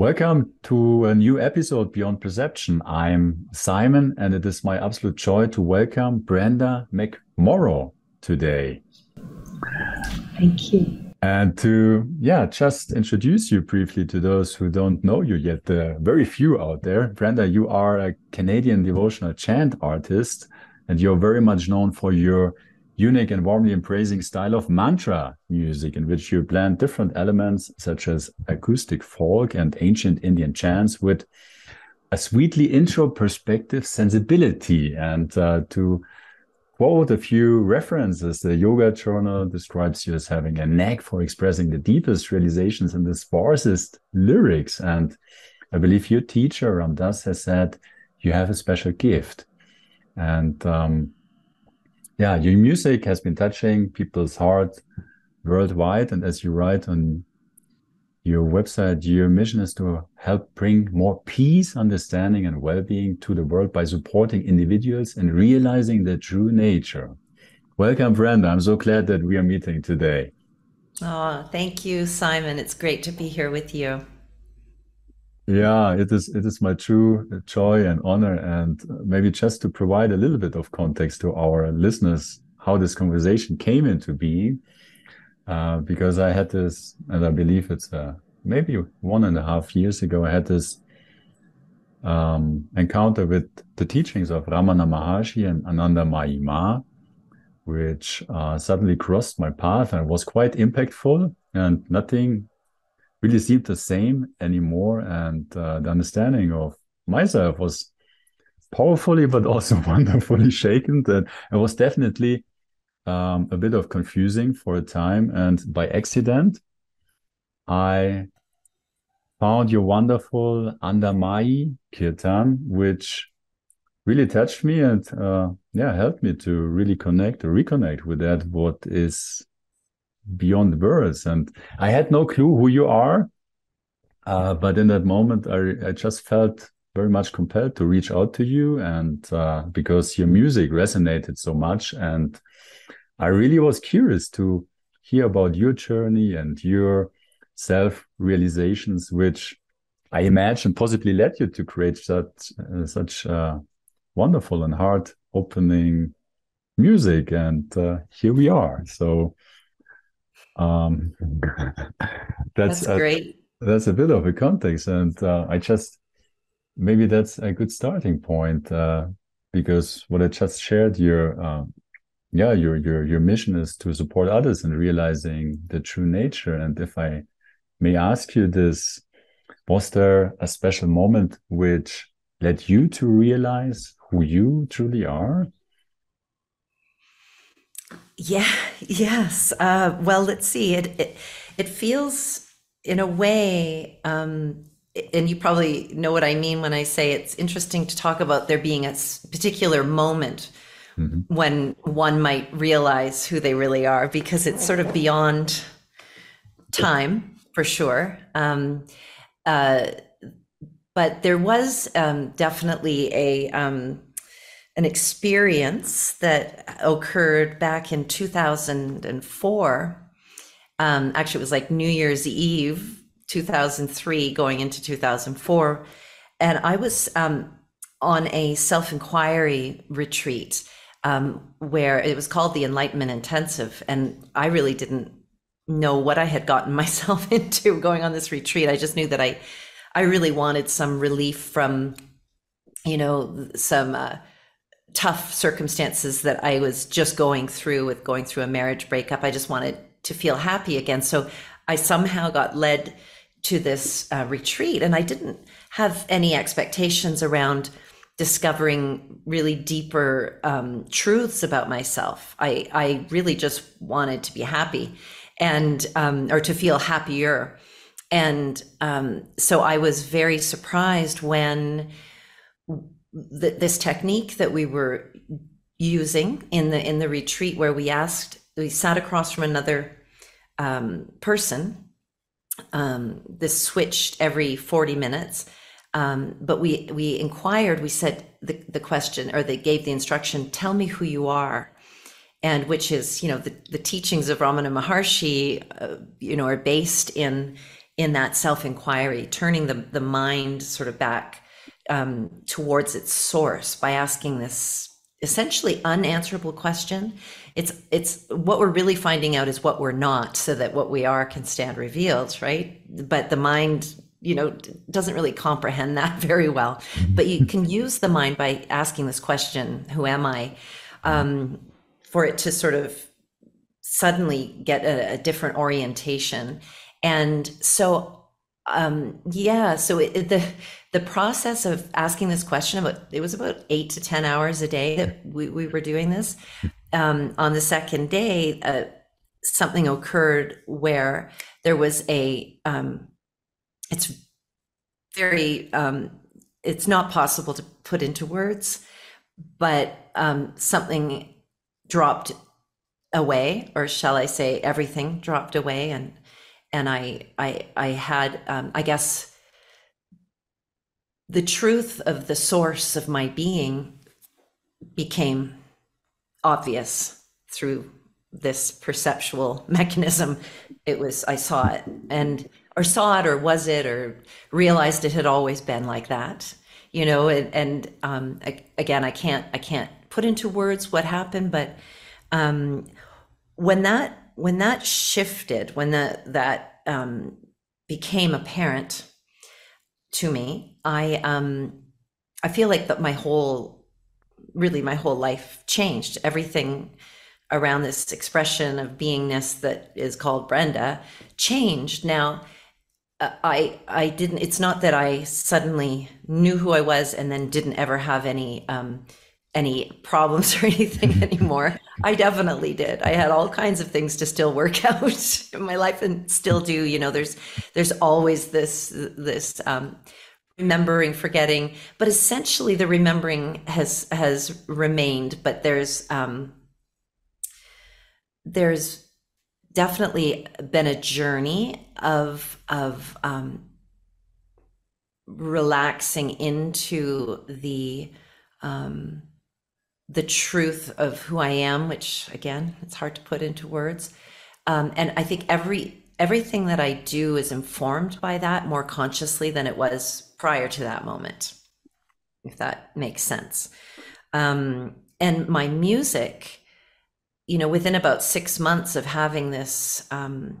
Welcome to a new episode Beyond Perception. I'm Simon, and it is my absolute joy to welcome Brenda McMorrow today. Thank you. And to, yeah, just introduce you briefly to those who don't know you yet. Are very few out there. Brenda, you are a Canadian devotional chant artist, and you're very much known for your unique and warmly embracing style of mantra music in which you blend different elements such as acoustic folk and ancient Indian chants with a sweetly introspective sensibility. And uh, to quote a few references, the Yoga Journal describes you as having a knack for expressing the deepest realizations in the sparsest lyrics. And I believe your teacher, Ram Dass, has said you have a special gift. And um, yeah, your music has been touching people's heart worldwide. And as you write on your website, your mission is to help bring more peace, understanding, and well being to the world by supporting individuals and realizing their true nature. Welcome, Brenda. I'm so glad that we are meeting today. Oh, thank you, Simon. It's great to be here with you. Yeah, it is it is my true joy and honor and maybe just to provide a little bit of context to our listeners how this conversation came into being uh, because I had this and I believe it's uh, maybe one and a half years ago I had this um, encounter with the teachings of Ramana Maharshi and Anandamayi Ma which uh, suddenly crossed my path and was quite impactful and nothing really seemed the same anymore. And uh, the understanding of myself was powerfully, but also wonderfully shaken. That it was definitely um, a bit of confusing for a time. And by accident, I found your wonderful Anandamayi Kirtan, which really touched me and uh, yeah helped me to really connect or reconnect with that what is beyond words. And I had no clue who you are. Uh, but in that moment, I, I just felt very much compelled to reach out to you and uh, because your music resonated so much. And I really was curious to hear about your journey and your self realizations, which I imagine possibly led you to create such, uh, such uh, wonderful and heart opening music. And uh, here we are. So, um, that's, that's a, great. That's a bit of a context, and uh, I just maybe that's a good starting point uh, because what I just shared, your uh, yeah, your your your mission is to support others in realizing the true nature. And if I may ask you this, was there a special moment which led you to realize who you truly are? Yeah, yes. Uh, well, let's see. It, it, it feels in a way, um, and you probably know what I mean when I say it's interesting to talk about there being a particular moment mm-hmm. when one might realize who they really are, because it's sort of beyond time for sure. Um, uh, but there was um, definitely a um, an experience that occurred back in 2004. Um, actually, it was like New Year's Eve, 2003, going into 2004. And I was um, on a self inquiry retreat um, where it was called the Enlightenment Intensive. And I really didn't know what I had gotten myself into going on this retreat. I just knew that I, I really wanted some relief from, you know, some. Uh, tough circumstances that I was just going through with going through a marriage breakup. I just wanted to feel happy again. So I somehow got led to this uh, retreat, and I didn't have any expectations around discovering really deeper um, truths about myself. I, I really just wanted to be happy and um, or to feel happier. And um, so I was very surprised when th- this technique that we were using in the in the retreat where we asked we sat across from another um, person um, this switched every 40 minutes um, but we we inquired we said the, the question or they gave the instruction tell me who you are and which is you know the, the teachings of ramana maharshi uh, you know are based in in that self inquiry, turning the, the mind sort of back um, towards its source by asking this essentially unanswerable question. It's it's what we're really finding out is what we're not, so that what we are can stand revealed, right? But the mind, you know, doesn't really comprehend that very well. But you can use the mind by asking this question: Who am I? Um, for it to sort of suddenly get a, a different orientation and so um yeah so it, the the process of asking this question about it was about eight to ten hours a day that we, we were doing this. Um on the second day uh, something occurred where there was a um it's very um it's not possible to put into words but um something dropped away or shall i say everything dropped away and and I I I had um, I guess the truth of the source of my being became obvious through this perceptual mechanism. It was I saw it and or saw it or was it or realized it had always been like that, you know. And, and um, again, I can't I can't put into words what happened, but um, when that when that shifted, when that that um, became apparent to me, I um, I feel like that my whole, really my whole life changed. Everything around this expression of beingness that is called Brenda changed. Now, uh, I I didn't. It's not that I suddenly knew who I was and then didn't ever have any um, any problems or anything anymore. I definitely did. I had all kinds of things to still work out in my life and still do. You know, there's there's always this this um, remembering, forgetting, but essentially the remembering has has remained. But there's um, there's definitely been a journey of of um, relaxing into the um, the truth of who I am, which again, it's hard to put into words. Um, and I think every everything that I do is informed by that more consciously than it was prior to that moment, if that makes sense. Um, and my music, you know, within about six months of having this um,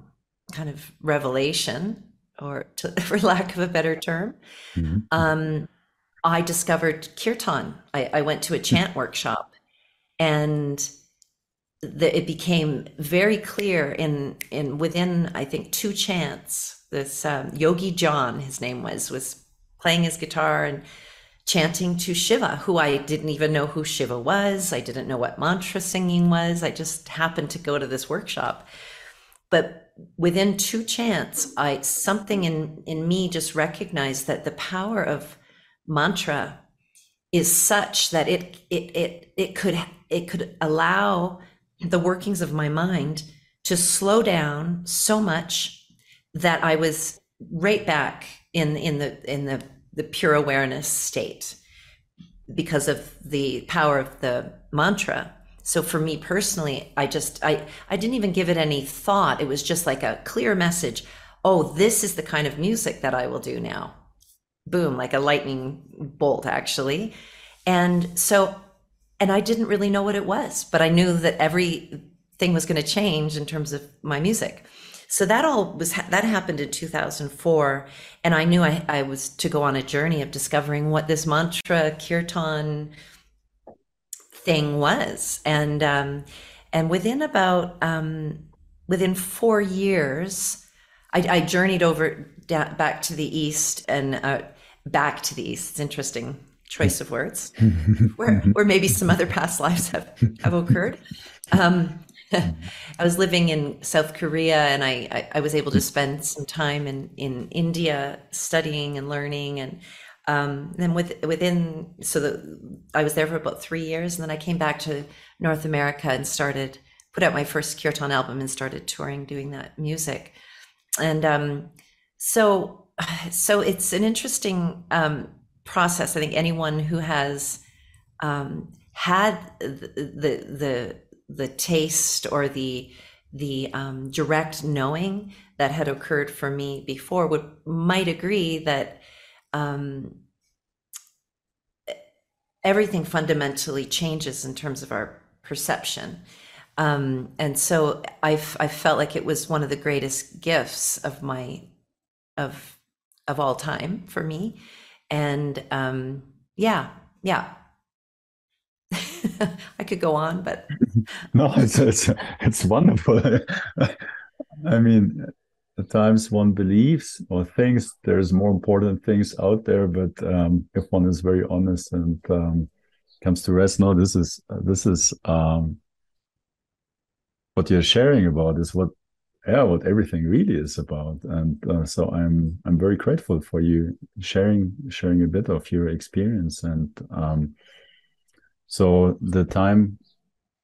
kind of revelation, or to, for lack of a better term, mm-hmm. I discovered kirtan. I, I went to a chant workshop and the, it became very clear in, in within, I think, two chants. This um, Yogi John, his name was, was playing his guitar and chanting to Shiva, who I didn't even know who Shiva was. I didn't know what mantra singing was. I just happened to go to this workshop. But within two chants, I something in in me just recognized that the power of mantra is such that it it it it could it could allow the workings of my mind to slow down so much that I was right back in in the in the the pure awareness state because of the power of the mantra. So for me personally i just i i didn't even give it any thought. It was just like a clear message. Oh this is the kind of music that i will do now boom, like a lightning bolt, actually. And so, and I didn't really know what it was, but I knew that everything was going to change in terms of my music. So that all was, that happened in 2004. And I knew I, I was to go on a journey of discovering what this mantra kirtan thing was. And, um, and within about, um, within four years, I, I journeyed over down, back to the east and uh, back to the east. It's interesting choice of words, where where maybe some other past lives have have occurred. Um, I was living in South Korea, and I, I, I was able to spend some time in in India studying and learning, and um, then with, within so the, I was there for about three years, and then I came back to North America and started put out my first kirtan album and started touring doing that music, and um, so so it's an interesting um, process. I think anyone who has um, had the, the the the taste or the the um, direct knowing that had occurred for me before would might agree that um, everything fundamentally changes in terms of our perception. Um, and so I've I felt like it was one of the greatest gifts of my of of all time for me. And um, yeah, yeah. I could go on, but no, it's it's it's wonderful. I mean, at times one believes or thinks there's more important things out there, but um, if one is very honest and um, comes to rest, no, this is this is um, what you're sharing about is what yeah what everything really is about. And uh, so i'm i'm very grateful for you sharing sharing a bit of your experience. And um, so the time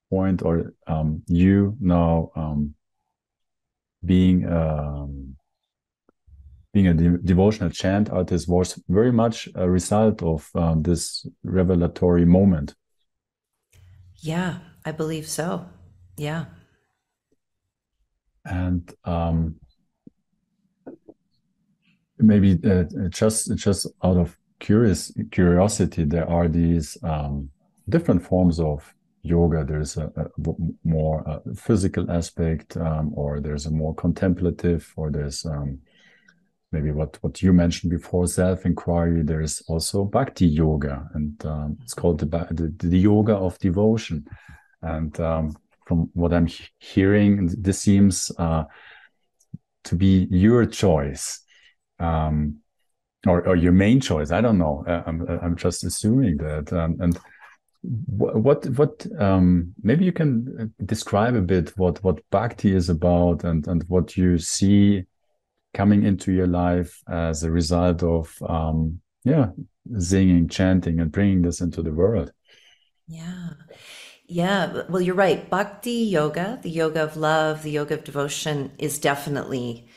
point or um, you now um, being um, being a de- devotional chant artist was very much a result of um, this revelatory moment. Yeah i believe so. Yeah and um, maybe uh, just just out of curious curiosity, there are these um, different forms of yoga. There's a, a more uh, physical aspect, um, or there's a more contemplative, or there's um, maybe what what you mentioned before, self inquiry. There's also bhakti yoga, and um, it's called the, the, the yoga of devotion, and um, from what I'm hearing, this seems uh, to be your choice, um, or, or, your main choice. I don't know. Uh, I'm, I'm just assuming that. Um, and what what um, maybe you can uh, describe a bit what what bhakti is about and and what you see coming into your life as a result of um, yeah singing, chanting, and bringing this into the world. Yeah. Yeah, well, you're right. Bhakti yoga, the yoga of love, the yoga of devotion, is definitely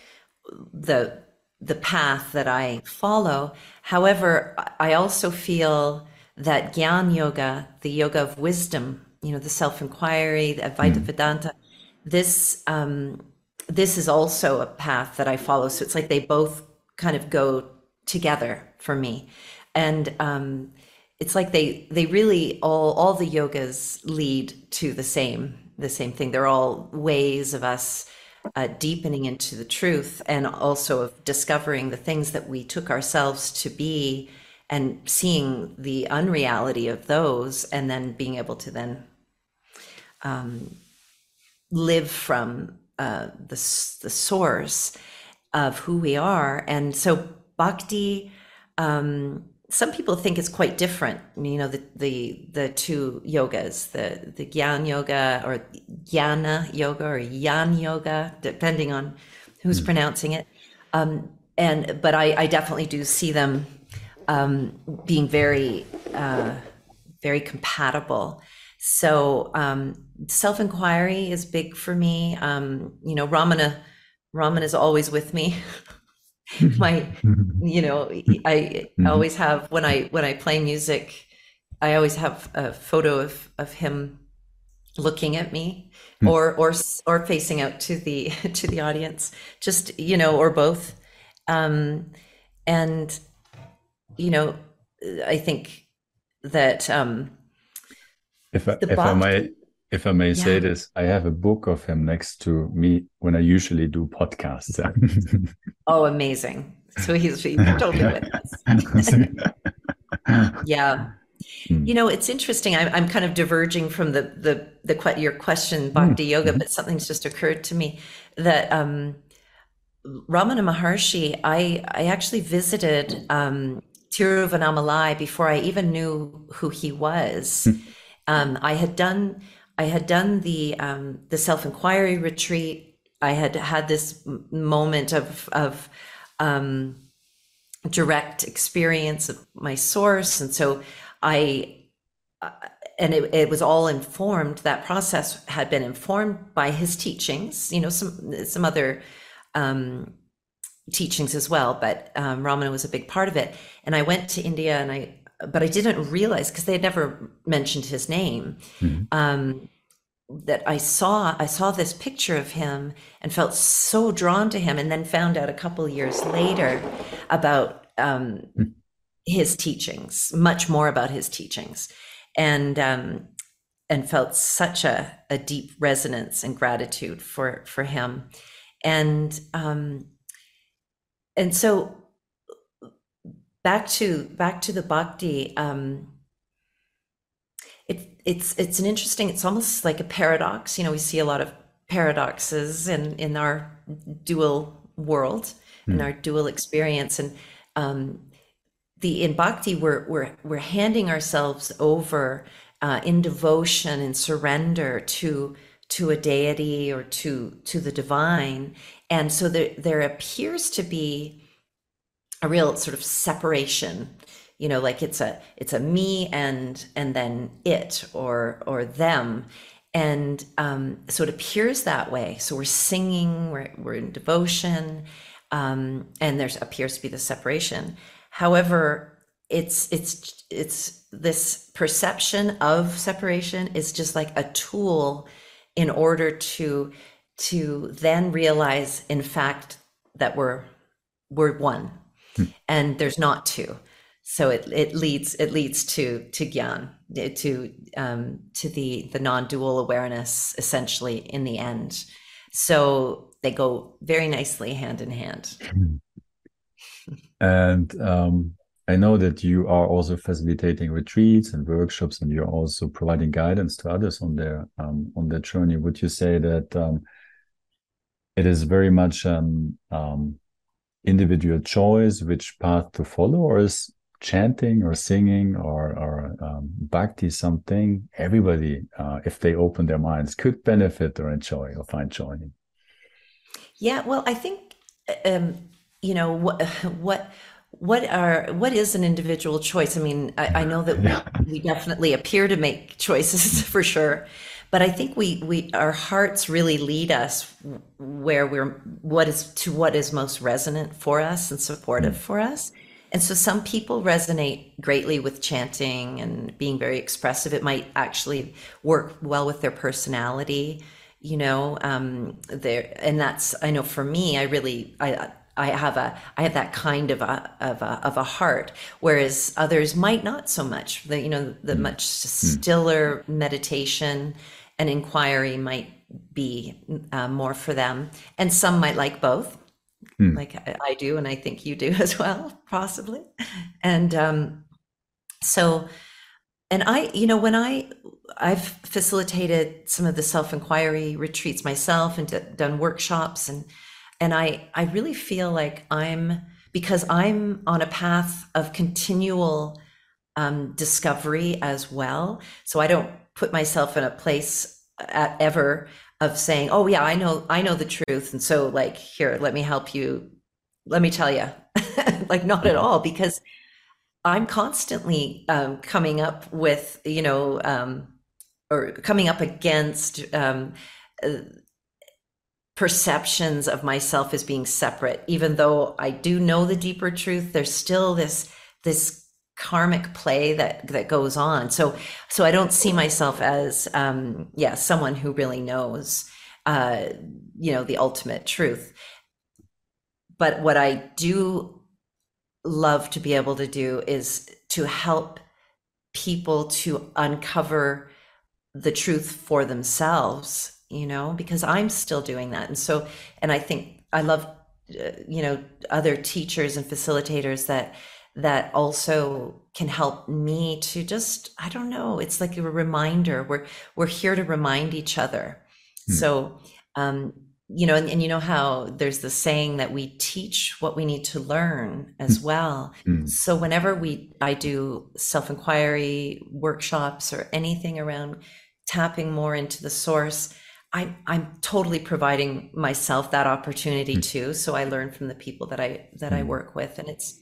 the the path that I follow. However, I also feel that Gyan yoga, the yoga of wisdom, you know, the self inquiry, the Advaita mm. Vedanta, this um, this is also a path that I follow. So it's like they both kind of go together for me, and um, it's like they they really all all the yogas lead to the same the same thing. They're all ways of us uh, deepening into the truth and also of discovering the things that we took ourselves to be and seeing the unreality of those and then being able to then um, live from uh, the, the source of who we are. And so bhakti um, some people think it's quite different. You know, the the the two yogas, the the Gyan yoga or Jnana yoga or Yan yoga, depending on who's mm. pronouncing it. Um, and but I, I definitely do see them um, being very uh, very compatible. So um, self inquiry is big for me. Um, you know, Ramana Ramana is always with me. my you know i mm-hmm. always have when i when i play music i always have a photo of of him looking at me mm. or or or facing out to the to the audience just you know or both um and you know i think that um if I, if I might if I may yeah. say this, I have a book of him next to me when I usually do podcasts. oh, amazing! So he's, he's totally with us. yeah. Mm. You know, it's interesting. I'm, I'm kind of diverging from the the the your question, Bhakti mm. Yoga, but something's just occurred to me that um, Ramana Maharshi. I I actually visited um, Tiruvannamalai before I even knew who he was. Hmm. Um, I had done I had done the um, the self inquiry retreat. I had had this moment of of um, direct experience of my source, and so I uh, and it, it was all informed. That process had been informed by his teachings. You know, some some other um, teachings as well, but um, Ramana was a big part of it. And I went to India and I but I didn't realize because they had never mentioned his name. Mm-hmm. Um, that I saw I saw this picture of him and felt so drawn to him, and then found out a couple years later about um, mm. his teachings, much more about his teachings, and um, and felt such a, a deep resonance and gratitude for for him, and um, and so back to back to the bhakti. Um, it, it's it's an interesting. It's almost like a paradox. You know, we see a lot of paradoxes in in our dual world, mm. in hmm. our dual experience, and um, the in bhakti we're we're we're handing ourselves over uh, in devotion and surrender to to a deity or to to the divine, and so there there appears to be a real sort of separation you know like it's a it's a me and and then it or or them. And um, so it appears that way. So we're singing we're, we're in devotion um, and there's appears to be the separation. However it's it's it's this perception of separation is just like a tool in order to to then realize in fact that we're we're one hmm. and there's not two. So it, it leads it leads to to gyan to um, to the the non-dual awareness essentially in the end. So they go very nicely hand in hand. And um, i know that you are also facilitating retreats and workshops and you're also providing guidance to others on their um, on their journey. Would you say that um, it is very much an um, individual choice which path to follow or is chanting or singing or or um, bhakti something everybody uh, if they open their minds could benefit or enjoy or find joy in? Yeah well i think um, you know what what what are what is an individual choice i mean i, I know that yeah. we, we definitely appear to make choices for sure but i think we we our hearts really lead us where we're what is to what is most resonant for us and supportive mm. for us and so some people resonate greatly with chanting and being very expressive. It might actually work well with their personality, you know, um, there, and that's, I know for me, I really, I, I have a I have that kind of a of a of a heart, whereas others might not so much. The you know the mm. much stiller meditation and inquiry might be uh, more for them, and some might like both mm. like I, I, do, and I think you do as well, possibly. And um, so, and I, you know, when I I've facilitated some of the self inquiry retreats myself and d- done workshops, and and I I really feel like I'm because I'm on a path of continual um, discovery as well. So I don't put myself in a place at ever of saying, "Oh yeah, I know I know the truth." And so like, here, let me help you. Let me tell you. like not at all because I'm constantly um, coming up with, you know, um, or coming up against um, uh, perceptions of myself as being separate. Even though I do know the deeper truth, there's still this this karmic play that that goes on so so i don't see myself as um yeah someone who really knows uh you know the ultimate truth but what i do love to be able to do is to help people to uncover the truth for themselves you know because i'm still doing that and so and i think i love uh, you know other teachers and facilitators that that also can help me to just i don't know it's like a reminder we're we're here to remind each other hmm. so um you know and, and, you know how there's the saying that we teach what we need to learn as hmm. well hmm. so whenever we i do self-inquiry workshops or anything around tapping more into the source I, I'm totally providing myself that opportunity hmm. too. So I learn from the people that I that I work with, and it's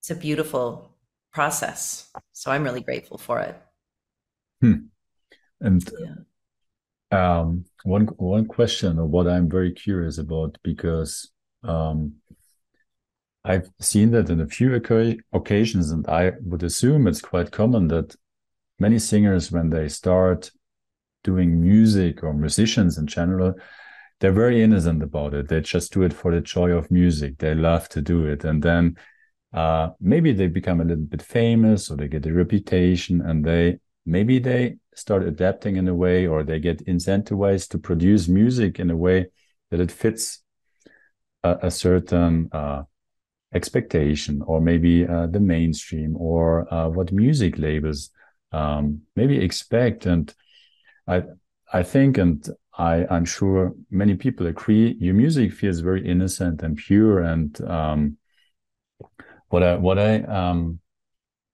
it's a beautiful process. So I'm really grateful for it. Hmm. And yeah. um, one one question of what I'm very curious about because um, I've seen that in a few occasions, and I would assume it's quite common that many singers, when they start doing music or musicians in general, they're very innocent about it. They just do it for the joy of music. They love to do it. And then uh, maybe they become a little bit famous or they get a reputation and they maybe they start adapting in a way or they get incentivized to produce music in a way that it fits a, a certain uh, expectation or maybe uh, the mainstream or uh, what music labels um, maybe expect and i i think and i i'm sure many people agree your music feels very innocent and pure and um, what i what i um,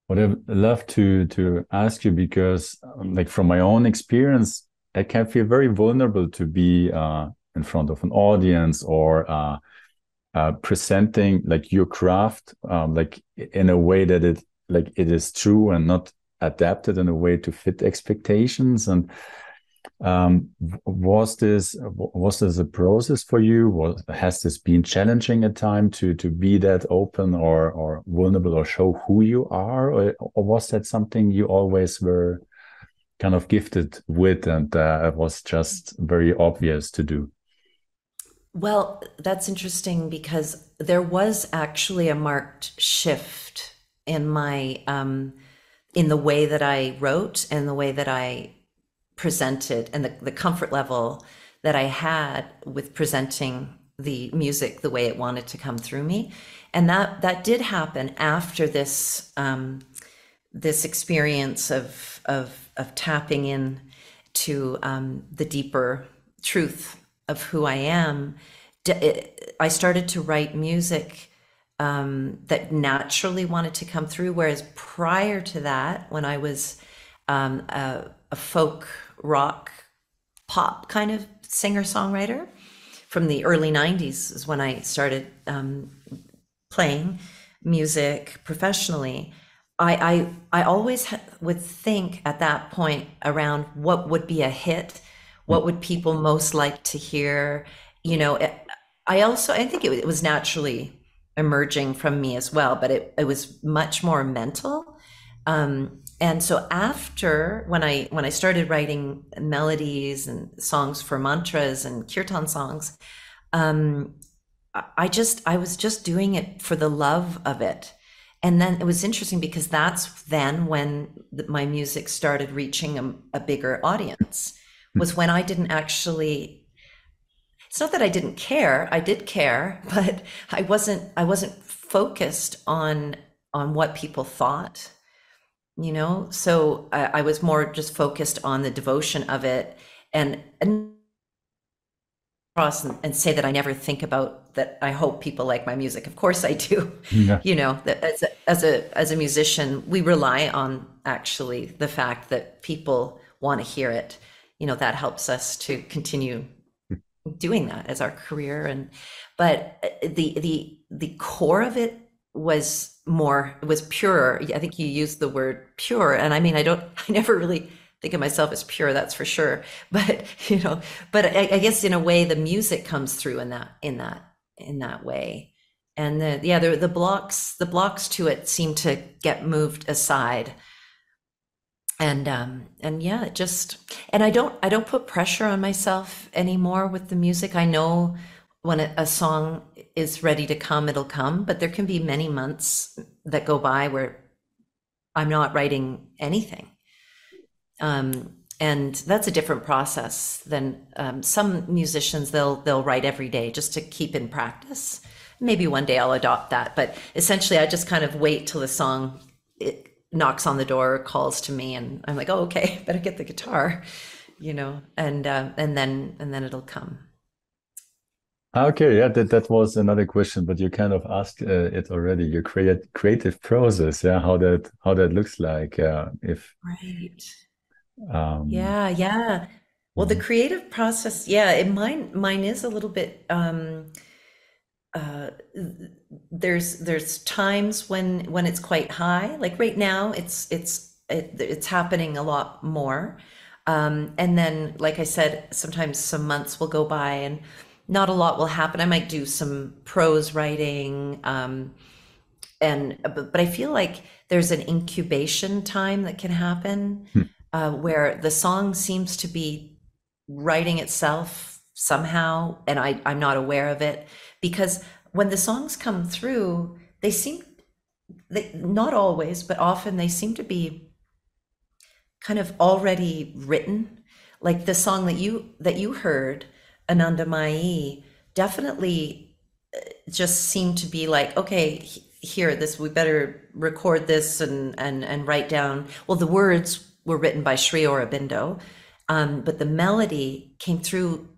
what i love to to ask you because um, like from my own experience i can feel very vulnerable to be uh, in front of an audience or uh, uh, presenting like your craft um, like in a way that it like it is true and not adapted in a way to fit expectations. And um, was this was this a process for you? Was has this been challenging at time to to be that open or or vulnerable or show who you are? Or, or was that something you always were kind of gifted with and uh, was just very obvious to do? Well, that's interesting because there was actually a marked shift in my um, in the way that I wrote and the way that I presented and the, the comfort level that I had with presenting the music the way it wanted to come through me. And that that did happen after this um, this experience of of of tapping in to um, the deeper truth of who I am, I started to write music um, that naturally wanted to come through. Whereas prior to that, when I was um, a, a, folk rock pop kind of singer songwriter from the early 90s, is when I started um, playing music professionally. I, I, I always would think at that point around what would be a hit what would people most like to hear you know i also i think it, it was naturally emerging from me as well but it, it was much more mental um, and so after when i when i started writing melodies and songs for mantras and kirtan songs um, i just i was just doing it for the love of it and then it was interesting because that's then when my music started reaching a, a bigger audience was when I didn't actually it's not that I didn't care. I did care, but I wasn't I wasn't focused on on what people thought. You know, so I, I was more just focused on the devotion of it and and cross and, and, say that I never think about that I hope people like my music. Of course I do. Yeah. You know, that as a, as a as a musician, we rely on actually the fact that people want to hear it you know that helps us to continue doing that as our career and but uh, the the the core of it was more was purer i think you used the word pure and i mean i don't i never really think of myself as pure that's for sure. But you know but I, I, guess in a way the music comes through in that in that in that way. And the yeah the, the blocks the blocks to it seem to get moved aside. And um and yeah it just and i don't i don't put pressure on myself anymore with the music. I know when a, song is ready to come it'll come. But there can be many months that go by where i'm not writing anything. Um and that's a different process than um, some musicians they'll they'll write every day just to keep in practice. Maybe one day i'll adopt that. But essentially i just kind of wait till the song it, knocks on the door, calls to me, and I'm like, oh, okay, better get the guitar, you know, and uh, and then and then it'll come. Okay, yeah, that that was another question, but you kind of asked uh, it already. Your create creative process, yeah, how that how that looks like, uh, if right, um, yeah, yeah. Well, the mm-hmm. creative process, yeah, it mine mine is a little bit. Um, uh, there's there's times when when it's quite high like right now it's it's it, it's happening a lot more um, and then like i said sometimes some months will go by and not a lot will happen i might do some prose writing um, and but, but i feel like there's an incubation time that can happen hmm. uh, where the song seems to be writing itself somehow, and I, I'm not aware of it because when the songs come through, they seem they not always, but often they seem to be kind of already written. Like the song that you that you heard, Anandamayi, definitely uh, just seemed to be like, okay, here, this we better record this and and and write down. Well, the words were written by Sri Aurobindo, um, but the melody came through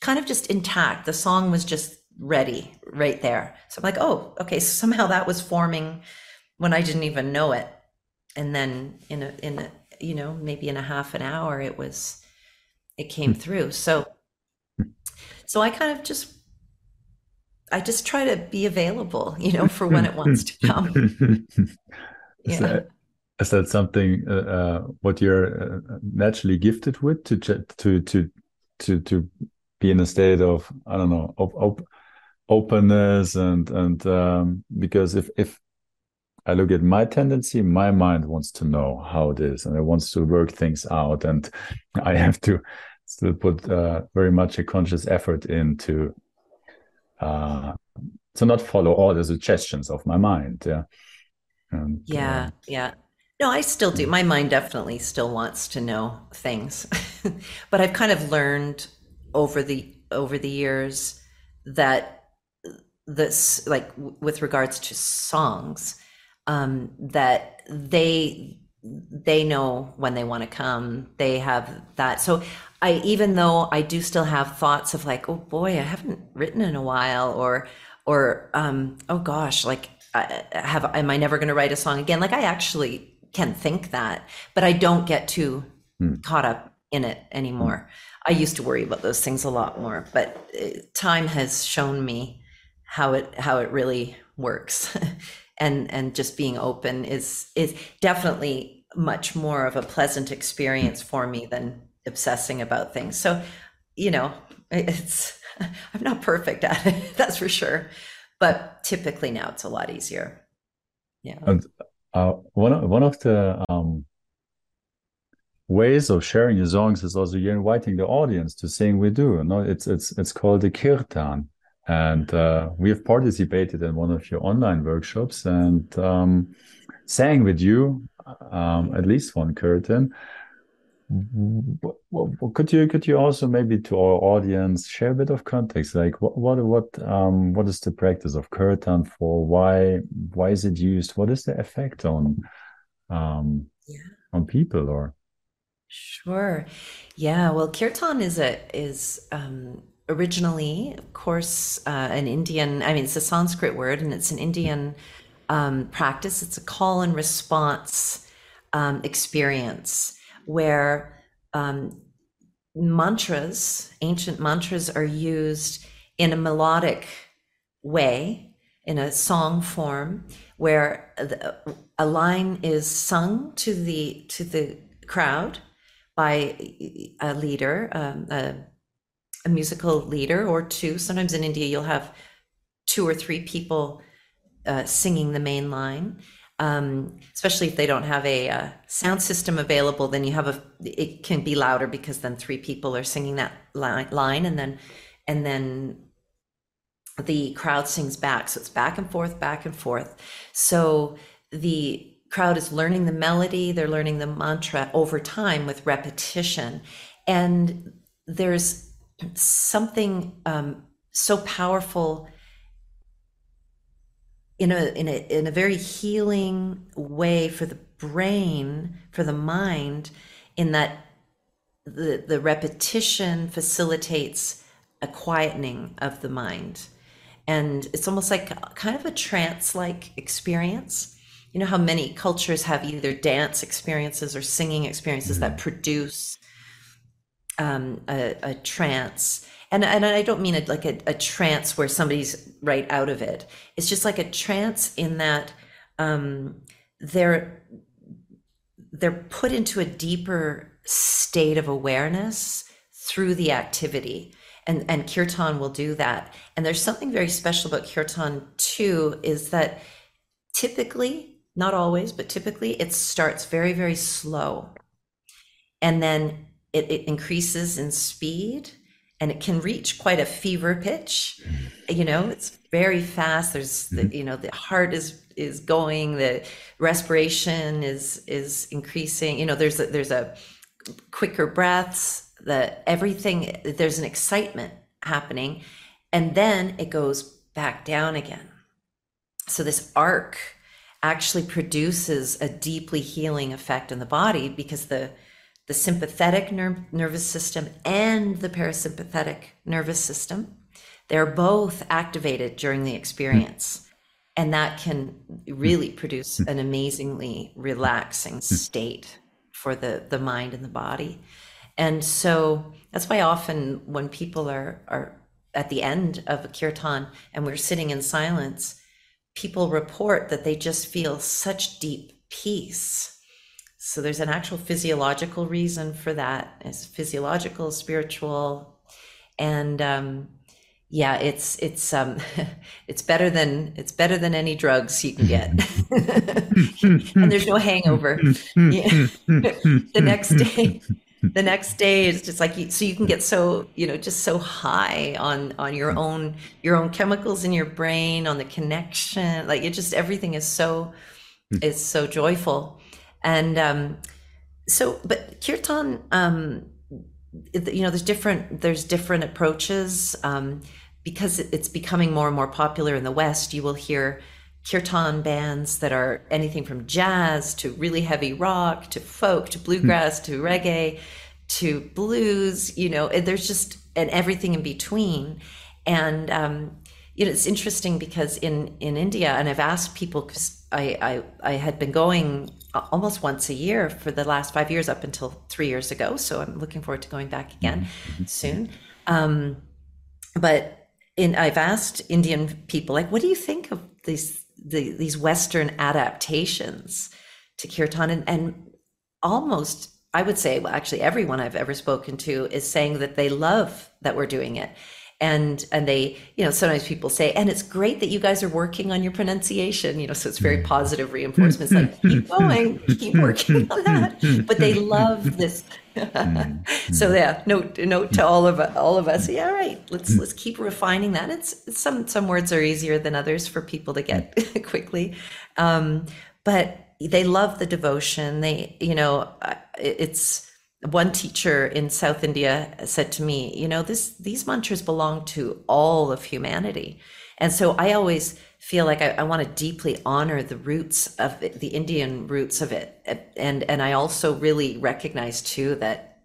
kind of just intact. The song was just ready right there. So I'm like, oh, okay. So somehow that was forming when I didn't even know it, and then in a in a you know maybe in a half an hour it was it came hmm. through. So so I kind of just I just try to be available, you know, for when it wants to come. is, yeah. that, is that something uh, uh, what you're uh, naturally gifted with to to to to to be in a state of I don't know of, of openness and and um, because if if I look at my tendency, my mind wants to know how it is and it wants to work things out, and I have to still put uh, very much a conscious effort into uh, to not follow all the suggestions of my mind. Yeah. And, yeah. Uh, yeah. No, I still do. My mind definitely still wants to know things, but I've kind of learned over the over the years that this, like with regards to songs, um, that they they know when they want to come. They have that. So I, even though I do still have thoughts of like, oh boy, I haven't written in a while, or, or, um, oh gosh, like, I have, am I never going to write a song again? Like, I actually can think that, but I don't get too hmm. caught up in it anymore. Hmm. I used to worry about those things a lot more, but uh, time has shown me how it how it really works, and and just being open is is definitely much more of a pleasant experience for me than obsessing about things. So, you know, it's I'm not perfect at it, that's for sure. But typically now it's a lot easier. Yeah. And uh, one of, one of the um, ways of sharing your songs is also you're inviting the audience to sing with you. No, it's it's it's called the kirtan, and uh, we have participated in one of your online workshops and um, sang with you um, at least one kirtan could you could you also maybe to our audience share a bit of context? Like what what what um what is the practice of kirtan for? Why why is it used? What is the effect on um yeah. on people or? Sure. Yeah well kirtan is a is um originally of course uh, an indian i mean it's a sanskrit word and it's an indian um, practice. It's a call and response um, experience where um, mantras, ancient mantras, are used in a melodic way, in a song form, where a line is sung to the to the crowd by a leader, um, a, a musical leader, or two. Sometimes in India, you'll have two or three people uh, singing the main line um, especially if they don't have a, a, uh, sound system available then you have a it can be louder because then three people are singing that line and then and then the crowd sings back. So it's back and forth back and forth. So the crowd is learning the melody they're learning the mantra over time with repetition. And there's something um, so powerful in a in a in a very healing way for the brain for the mind in that the the repetition facilitates a quietening of the mind. And it's almost like kind of a trance like experience. You know how many cultures have either dance experiences or singing experiences mm-hmm. that produce um, a, a trance and and I don't mean it like a, a trance where somebody's right out of it. It's just like a trance in that um, they're they're put into a deeper state of awareness through the activity. And, and kirtan will do that. And there's something very special about kirtan too, is that typically, not always, but typically it starts very, very slow. and then it, it increases in speed and it can reach quite a fever pitch. Mm-hmm. You know it's very fast. There's the, mm-hmm. you know the heart is is going. The respiration is is increasing. You know there's a, there's a quicker breaths. The everything there's an excitement happening. And then it goes back down again. So this arc actually produces a deeply healing effect in the body because the the sympathetic ner- nervous system and the parasympathetic nervous system. They're both activated during the experience and that can really produce hmm. an amazingly relaxing hmm. state for the the mind and the body. And so that's why often when people are are at the end of a kirtan and we're sitting in silence people report that they just feel such deep peace so there's an actual physiological reason for that. It's physiological, spiritual, and um, yeah, it's it's um, it's better than it's better than any drugs you can get. and there's no hangover. The next day, the next day is just like so you can get so you know just so high on on your own your own chemicals in your brain on the connection like it just everything is so is so joyful and um, so, but kirtan, um, you know, there's different there's different approaches um, because it's becoming more and more popular in the West. You will hear kirtan bands that are anything from jazz to really heavy rock to folk to bluegrass to reggae to blues. You know, there's just and everything in between. And um, you know, it's interesting because in in India, and I've asked people because I, I I had been going almost once a year for the last five years up until three years ago. So I'm looking forward to going back again mm-hmm. soon. Um, but in, I've asked Indian people, like, what do you think of these the, these Western adaptations to kirtan? And, and almost, I would say, well, actually, everyone I've ever spoken to is saying that they love that we're doing it and and they you know sometimes people say and it's great that you guys are working on your pronunciation you know so it's very positive reinforcement it's like hmm. keep going keep hmm. working on hmm. that. But they love this. So yeah note note to all of all of us yeah right let's let's keep refining that. It's, some some words are easier than others for people to get quickly. Um, but they love the devotion. They you know it's one teacher in South India said to me, you know, this these mantras belong to all of humanity. And so I always feel like I, I want to deeply honor the roots of it, the Indian roots of it. And and I also really recognize too that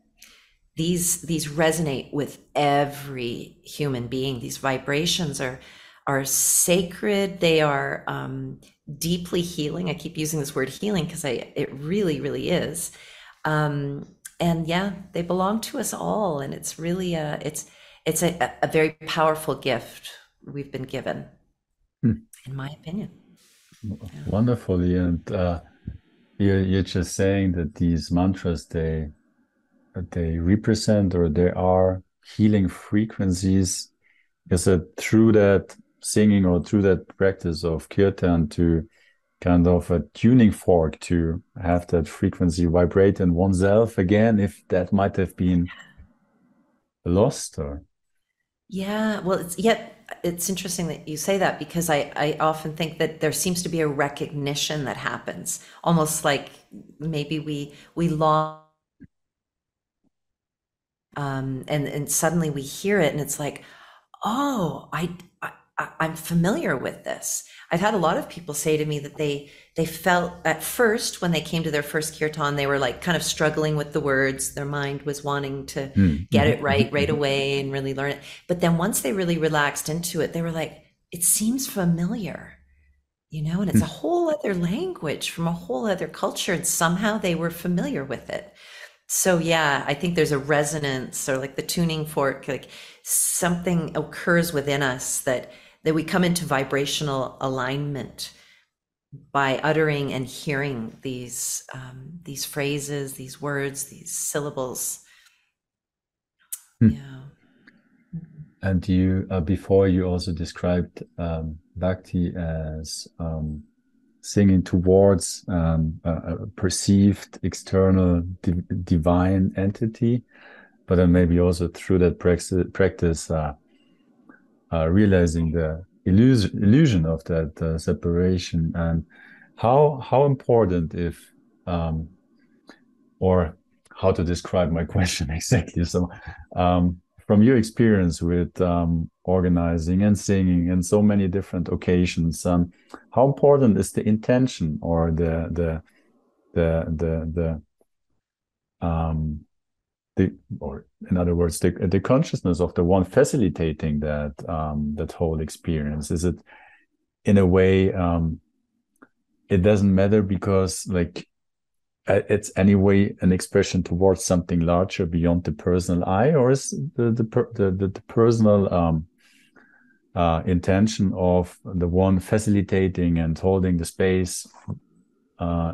these these resonate with every human being. These vibrations are are sacred. They are um, deeply healing. I keep using this word healing because I it really, really is. Um, and yeah, they belong to us all, and it's really a it's it's a, a very powerful gift we've been given, hmm. in my opinion. Wonderfully, and uh, you're you're just saying that these mantras they they represent or they are healing frequencies. Is it through that singing or through that practice of kirtan to kind of a tuning fork to have that frequency vibrate in oneself again if that might have been lost or? Yeah well it's yet it's interesting that you say that because I, I often think that there seems to be a recognition that happens almost like maybe we we lost um, and and suddenly we hear it and it's like oh I, I i'm familiar with this I've had a lot of people say to me that they they felt at first when they came to their first kirtan they were like kind of struggling with the words. Their mind was wanting to mm. get it right mm-hmm. right away and really learn it. But then once they really relaxed into it they were like it seems familiar you know and it's hmm. a whole other language from a whole other culture and somehow they were familiar with it. So yeah i think there's a resonance or like the tuning fork like something occurs within us that that we come into vibrational alignment by uttering and hearing these um, these phrases, these words, these syllables. Hmm. Yeah. And you, uh, before you also described um, bhakti as um, singing towards um, a, a, perceived external di divine entity, but then maybe also through that practice, practice uh, uh, realizing the illusion, illusion of that uh, separation and how how important if um, or how to describe my question exactly. So um, from your experience with um, organizing and singing and so many different occasions um, how important is the intention or the the the the the um the or in other words the the consciousness of the one facilitating that um that whole experience is it in a way um it doesn't matter because like it's anyway an expression towards something larger beyond the personal I, or is the the the, the, the personal um, uh, intention of the one facilitating and holding the space uh,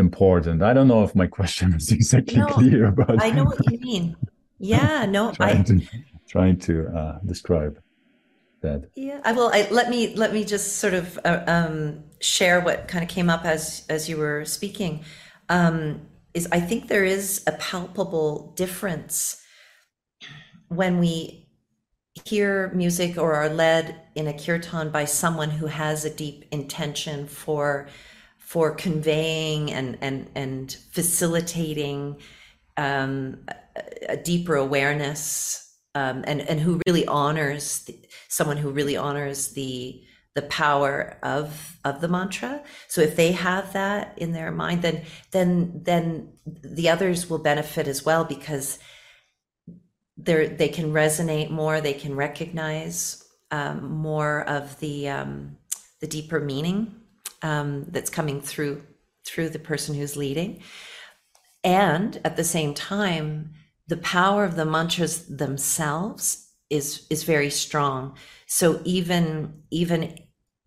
important? I don't know if my question is exactly no, clear, but I know what you mean. Yeah, no, trying I to, trying to uh, describe that. Yeah, I will. I, let me let me just sort of uh, um, share what kind of came up as as you were speaking. Um, is I think there is a palpable difference when we hear music or are led in a kirtan by someone who has a deep intention for for conveying and and and facilitating um, a, deeper awareness um, and and who really honors the, someone who really honors the the power of of the mantra. So if they have that in their mind then then then the others will benefit as well because they they can resonate more they can recognize um, more of the um, the deeper meaning um, that's coming through through the person who's leading. And at the same time the power of the mantras themselves is is very strong. So even even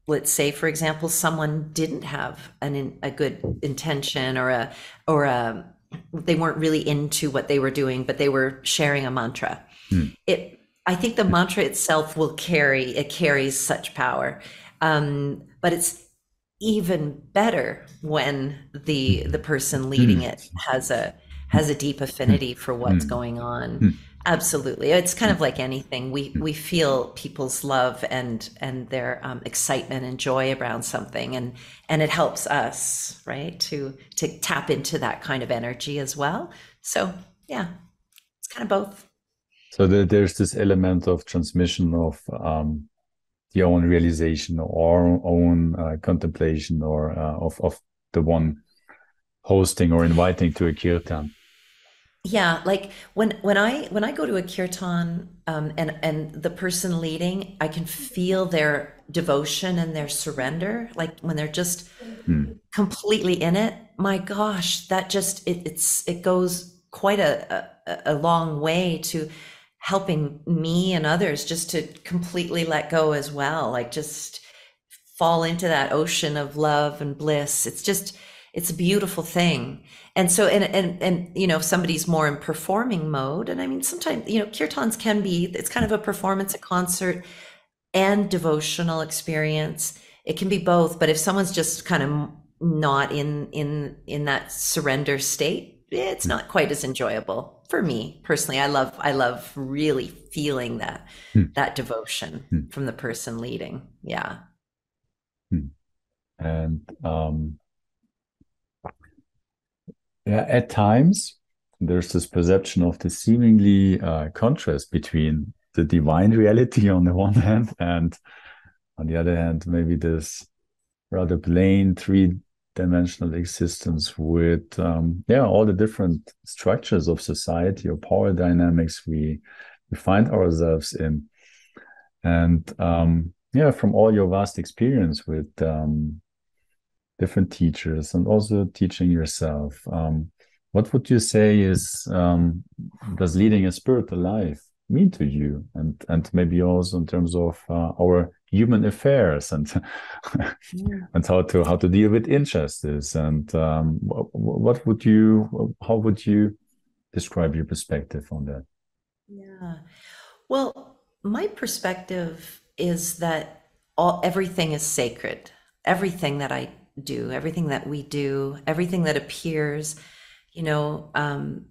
let's say for example someone didn't have an a good intention or a or a they weren't really into what they were doing but they were sharing a mantra. Hmm. it i think the mantra itself will carry it carries such power. Um, but it's even better when the the person leading hmm. it has a has a deep affinity for what's hmm. going on. Hmm. Absolutely, it's kind of like anything. We hmm. we feel people's love and and their um, excitement and joy around something, and and it helps us right to to tap into that kind of energy as well. So yeah, it's kind of both. So there's this element of transmission of um, the own realization or own uh, contemplation or uh, of of the one hosting or inviting to a kirtan yeah like when when i when i go to a kirtan um, and and the person leading i can feel their devotion and their surrender like when they're just hmm. completely in it my gosh that just it, it's it goes quite a, a a long way to helping me and others just to completely let go as well like just fall into that ocean of love and bliss. It's just it's a beautiful thing. And so and and and you know if somebody's more in performing mode and i mean sometimes you know kirtans can be it's kind of a performance a concert and devotional experience. It can be both but if someone's just kind of not in in in that surrender state it's hmm. not quite as enjoyable for me personally i love i love really feeling that hmm. that devotion hmm. from the person leading yeah hmm. and um yeah, at times there's this perception of the seemingly uh, contrast between the divine reality on the one hand and on the other hand maybe this rather plain three dimensional existence with um, yeah all the different structures of society or power dynamics we we find ourselves in and um, yeah from all your vast experience with um, different teachers and also teaching yourself. Um, what would you say is um, does leading a spiritual life mean to you, and and maybe also in terms of uh, our human affairs and yeah. and how to how to deal with injustice and um, what, what would you how would you describe your perspective on that? Yeah, well, my perspective is that all everything is sacred everything that I do, everything that we do, everything that appears. You know, um,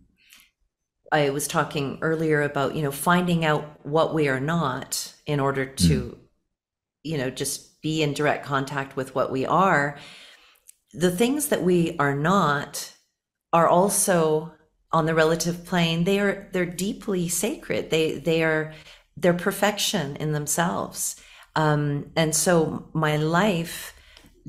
I was talking earlier about, you know, finding out what we are not in order to, mm. You know, just be in direct contact with what we are. The things that we are not are also on the relative plane. They are they're deeply sacred. They they are they're perfection in themselves. Um, and so my life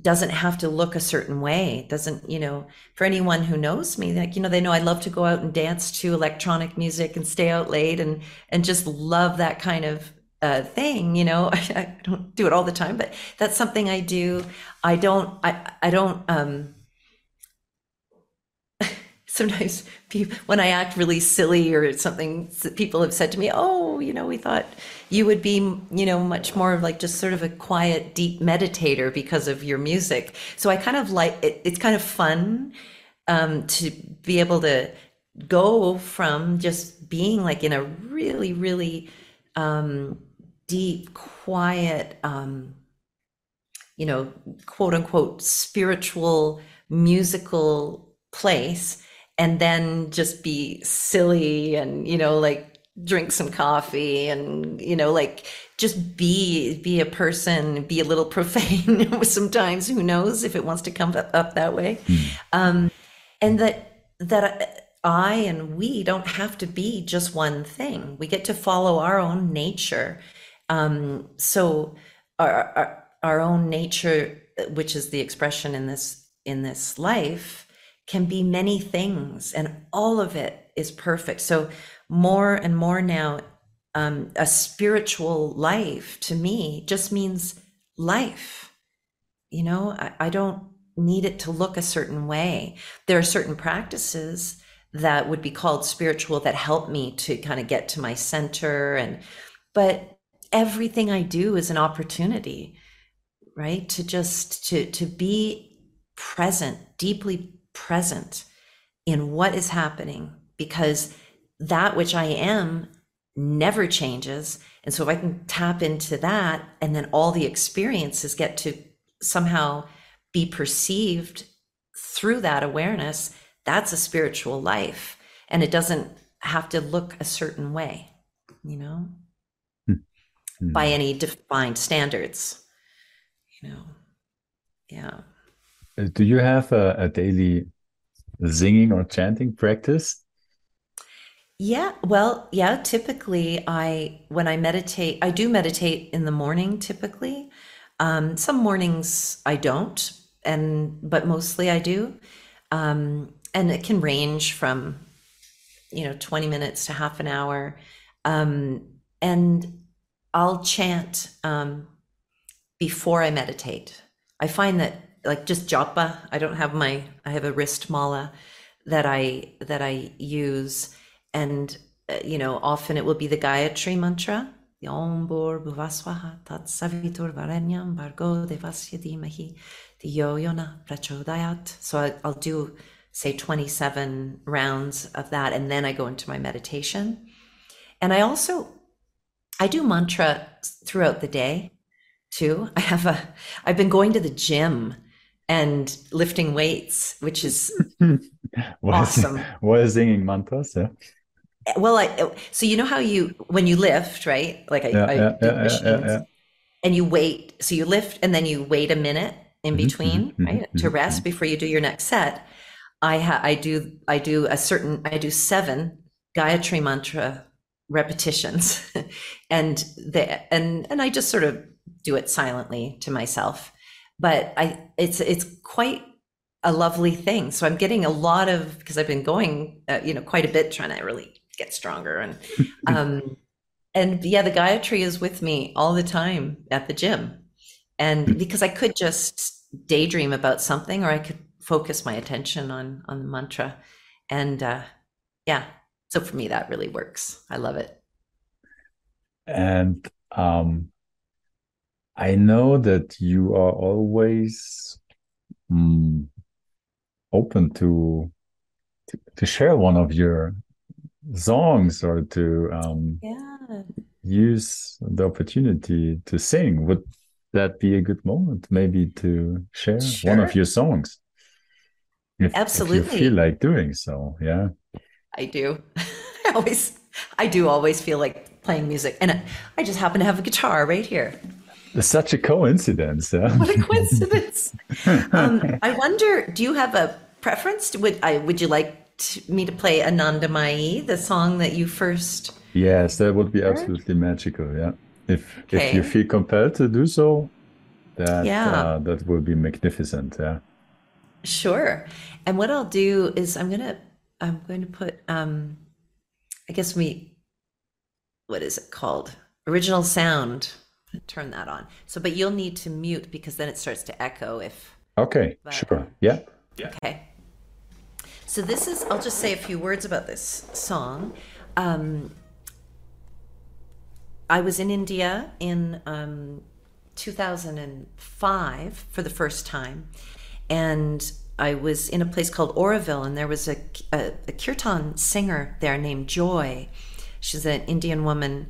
doesn't have to look a certain way. Doesn't, you know, for anyone who knows me, like, you know, they know I love to go out and dance to electronic music and stay out late and, and just love that kind of uh, thing, you know, I, I, don't do it all the time, but that's something I do. I don't, I, I don't, um, sometimes people, when I act really silly or something, people have said to me, "Oh, you know, we thought you would be, you know, much more of like just sort of a quiet, deep meditator because of your music." So I kind of like it, it's kind of fun um, to be able to go from just being like in a really, really um, deep, quiet, um, you know, quote unquote spiritual musical place and then just be silly and you know like drink some coffee and you know like just be be a person be a little profane sometimes. Who knows if it wants to come up that way. Mm. um, and that that i and we don't have to be just one thing. We get to follow our own nature um, so our, our our own nature which is the expression in this in this life can be many things and all of it is perfect. So more and more now um, a spiritual life to me just means life. You know I, I don't need it to look a certain way. There are certain practices that would be called spiritual that help me to kind of get to my center and but everything i do is an opportunity right to just to to be present deeply present in what is happening because that which I am never changes. And so if I can tap into that and then all the experiences get to somehow be perceived through that awareness, that's a spiritual life. And it doesn't have to look a certain way, you know, mm-hmm. by any defined standards, you know. Yeah. Uh, do you have a, a daily singing or chanting practice? Yeah, well, yeah, typically I when I meditate, I do meditate in the morning typically. Um, some mornings I don't, and but mostly I do. Um, and it can range from you know 20 minutes to half an hour. Um, and I'll chant um, before I meditate. I find that like just japa. I don't have my I have a wrist mala that I that I use, and uh, you know often it will be the Gayatri mantra. Om Bor Bhuvaswaha Tat Savitur Varenyam Bhargo Devasya Dhimahi Dhiyo Yona Prachodayat. So I, I'll do say 27 rounds of that, and then I go into my meditation. And I also I do mantra throughout the day too. I have a I've been going to the gym and lifting weights, which is awesome. what is singing mantras? Yeah. Well, I so you know how you when you lift, right? Like I, yeah, I yeah, yeah, machines, and you wait. So you lift and then you wait a minute in mm-hmm, between, mm-hmm, right, mm-hmm, to rest mm-hmm. before you do your next set. I ha- I do I do a certain I do seven Gayatri mantra repetitions, and the and and I just sort of do it silently to myself. But I it's it's quite a lovely thing. So I'm getting a lot of because I've been going, uh, you know, quite a bit trying to really get stronger. And um and yeah, the Gayatri is with me all the time at the gym, and because I could just daydream about something or I could focus my attention on on the mantra, and uh, yeah, so for me that really works. I love it. And um I know that you are always mm, open to, to, to share one of your songs or to um, yeah. use the opportunity to sing. Would that be a good moment maybe to share sure. one of your songs? If, Absolutely. If you feel like doing so, yeah. I do. I always, I do always feel like playing music, and I just happen to have a guitar right here. It's such a coincidence. Yeah? What a coincidence! um, I wonder, do you have a preference? Would I? Would you like to, me to play Anandamayi, the song that you first? Yes, that would be heard? absolutely magical. Yeah, if okay. if you feel compelled to do so, that yeah. Uh, that will be magnificent. Yeah. Sure. And what I'll do is I'm gonna I'm going to put um I guess we what is it called? Original sound. Turn that on. So but you'll need to mute because then it starts to echo if Okay, but, sure. Yeah. Yeah. Okay. So this is I'll just say a few words about this song. Um I was in India in um 2005 for the first time and I was in a place called Auroville, and there was a, a, a kirtan singer there named Joy. She's an Indian woman,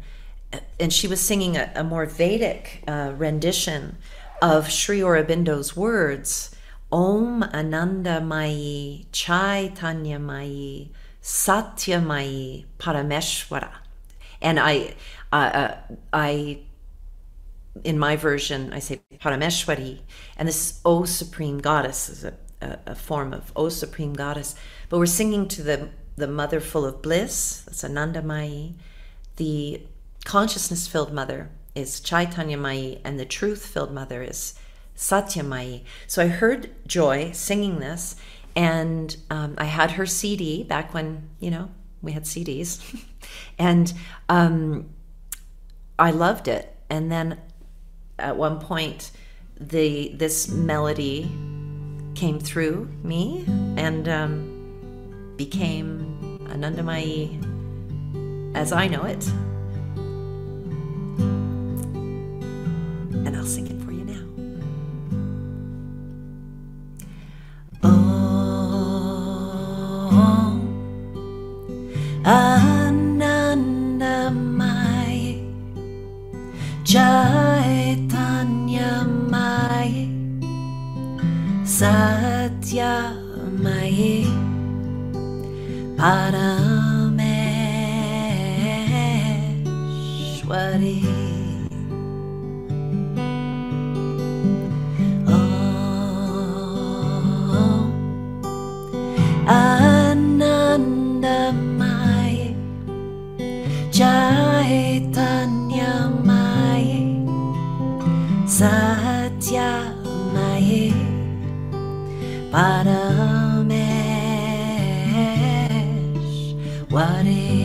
and she was singing a, a more Vedic uh, rendition of Sri Aurobindo's words Om Ananda Mai Chaitanya Mai Satya Mai Parameshwara. And I, uh, I in my version, I say Parameshwari, and this is O Supreme Goddess, is a, a, a, form of O Supreme Goddess. But we're singing to the, the Mother full of bliss, that's Ananda Mai. The consciousness filled Mother is Chaitanya Mai, and the truth filled Mother is Satya Mai. So I heard Joy singing this, and um, I had her CD back when, you know, we had CDs. and um, I loved it. And then at one point the this melody came through me and um, became Anandamayi as I know it. And I'll sing it for you now. Oh, Anandamayi. Satyamaye Parameshwari Oh Anandamayi Chaitanyamaye Satyamaye Parameshwari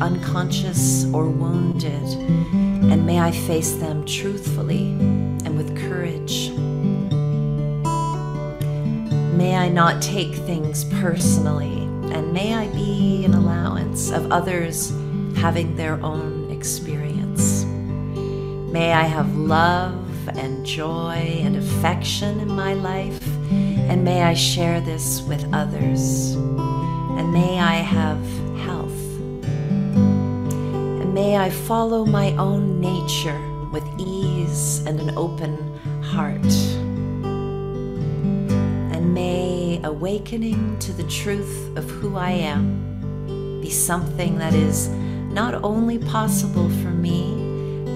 unconscious or wounded, and may I face them truthfully and with courage. May I not take things personally, and may I be an allowance of others having their own experience. May I have love and joy and affection in my life, and may I share this with others. And may I have may I follow my own nature with ease and an open heart. And may awakening to the truth of who I am be something that is not only possible for me,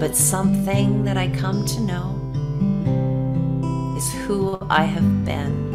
but something that I come to know is who I have been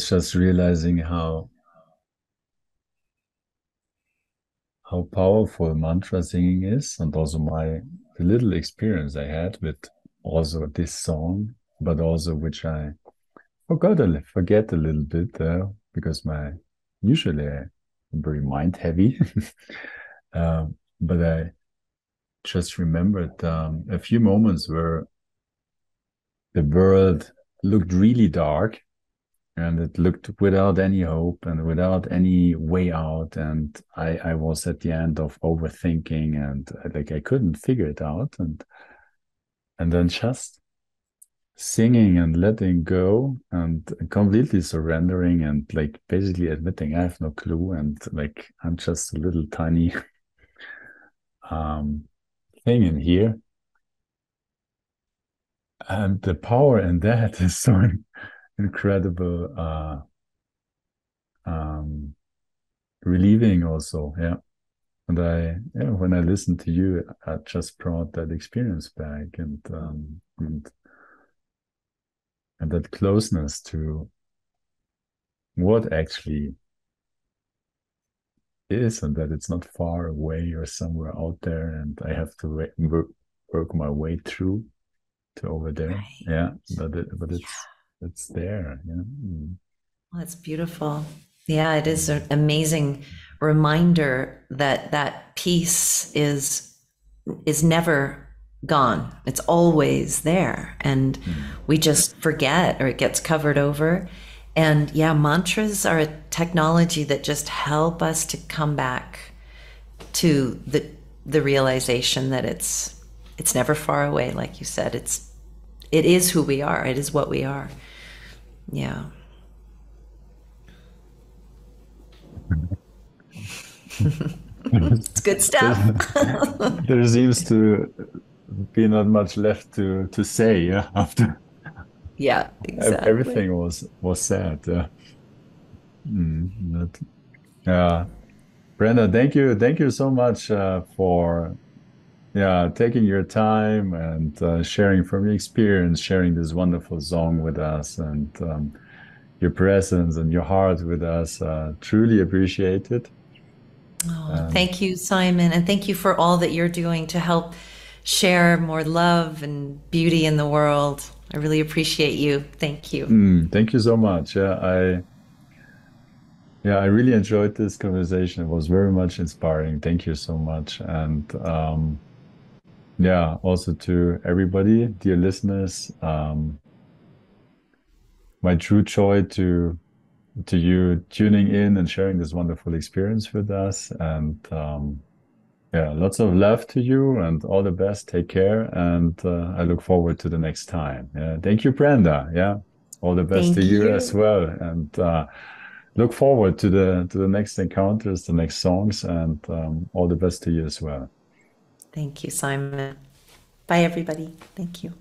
was just realizing how how powerful mantra singing is, and also my the little experience I had with also this song, but also which I forgot a forget a little bit there because my usually I'm very mind heavy, um, but I just remembered um, a few moments where the world looked really dark and it looked without any hope and without any way out. And i i was at the end of overthinking and uh, like i couldn't figure it out. And and then just singing and letting go and completely surrendering and like basically admitting i have no clue. And like i'm just a little tiny um thing in here. And the power in that is so incredible uh um relieving also yeah. And i yeah when i listened to you i just brought that experience back and um and and that closeness to what actually is and that it's not far away or somewhere out there and i have to work, work my way through to over there. Right. yeah but it, but it's it's there yeah Mm. Well, it's beautiful. Yeah, it is an amazing reminder that that peace is is never gone. It's always there, and we just forget or it gets covered over. And yeah, mantras are a technology that just help us to come back to the the realization that it's it's never far away. Like you said, it's it is who we are. It is what we are. Yeah. It's good stuff. there seems to be not much left to to say yeah after yeah, exactly. everything was was said yeah Mm, that- yeah brenda thank you thank you so much uh, for yeah taking your time and uh, sharing from your experience sharing this wonderful song with us and um, your presence and your heart with us uh, truly appreciate it Oh, thank you, Simon, and thank you for all that you're doing to help share more love and beauty in the world. I really appreciate you. Thank you. Mm, thank you so much. Yeah, I yeah, I really enjoyed this conversation. It was very much inspiring. Thank you so much. And um yeah, also to everybody, dear listeners, um my true joy to to you tuning in and sharing this wonderful experience with us. And um yeah, lots of love to you and all the best. Take care. And uh, I look forward to the next time. Yeah. Thank you, Brenda. Yeah. All the best Thank to you you. as well. And uh, look forward to the to the next encounters, the next songs, and um, all the best to you as well. Thank you, Simon. Bye, everybody. Thank you.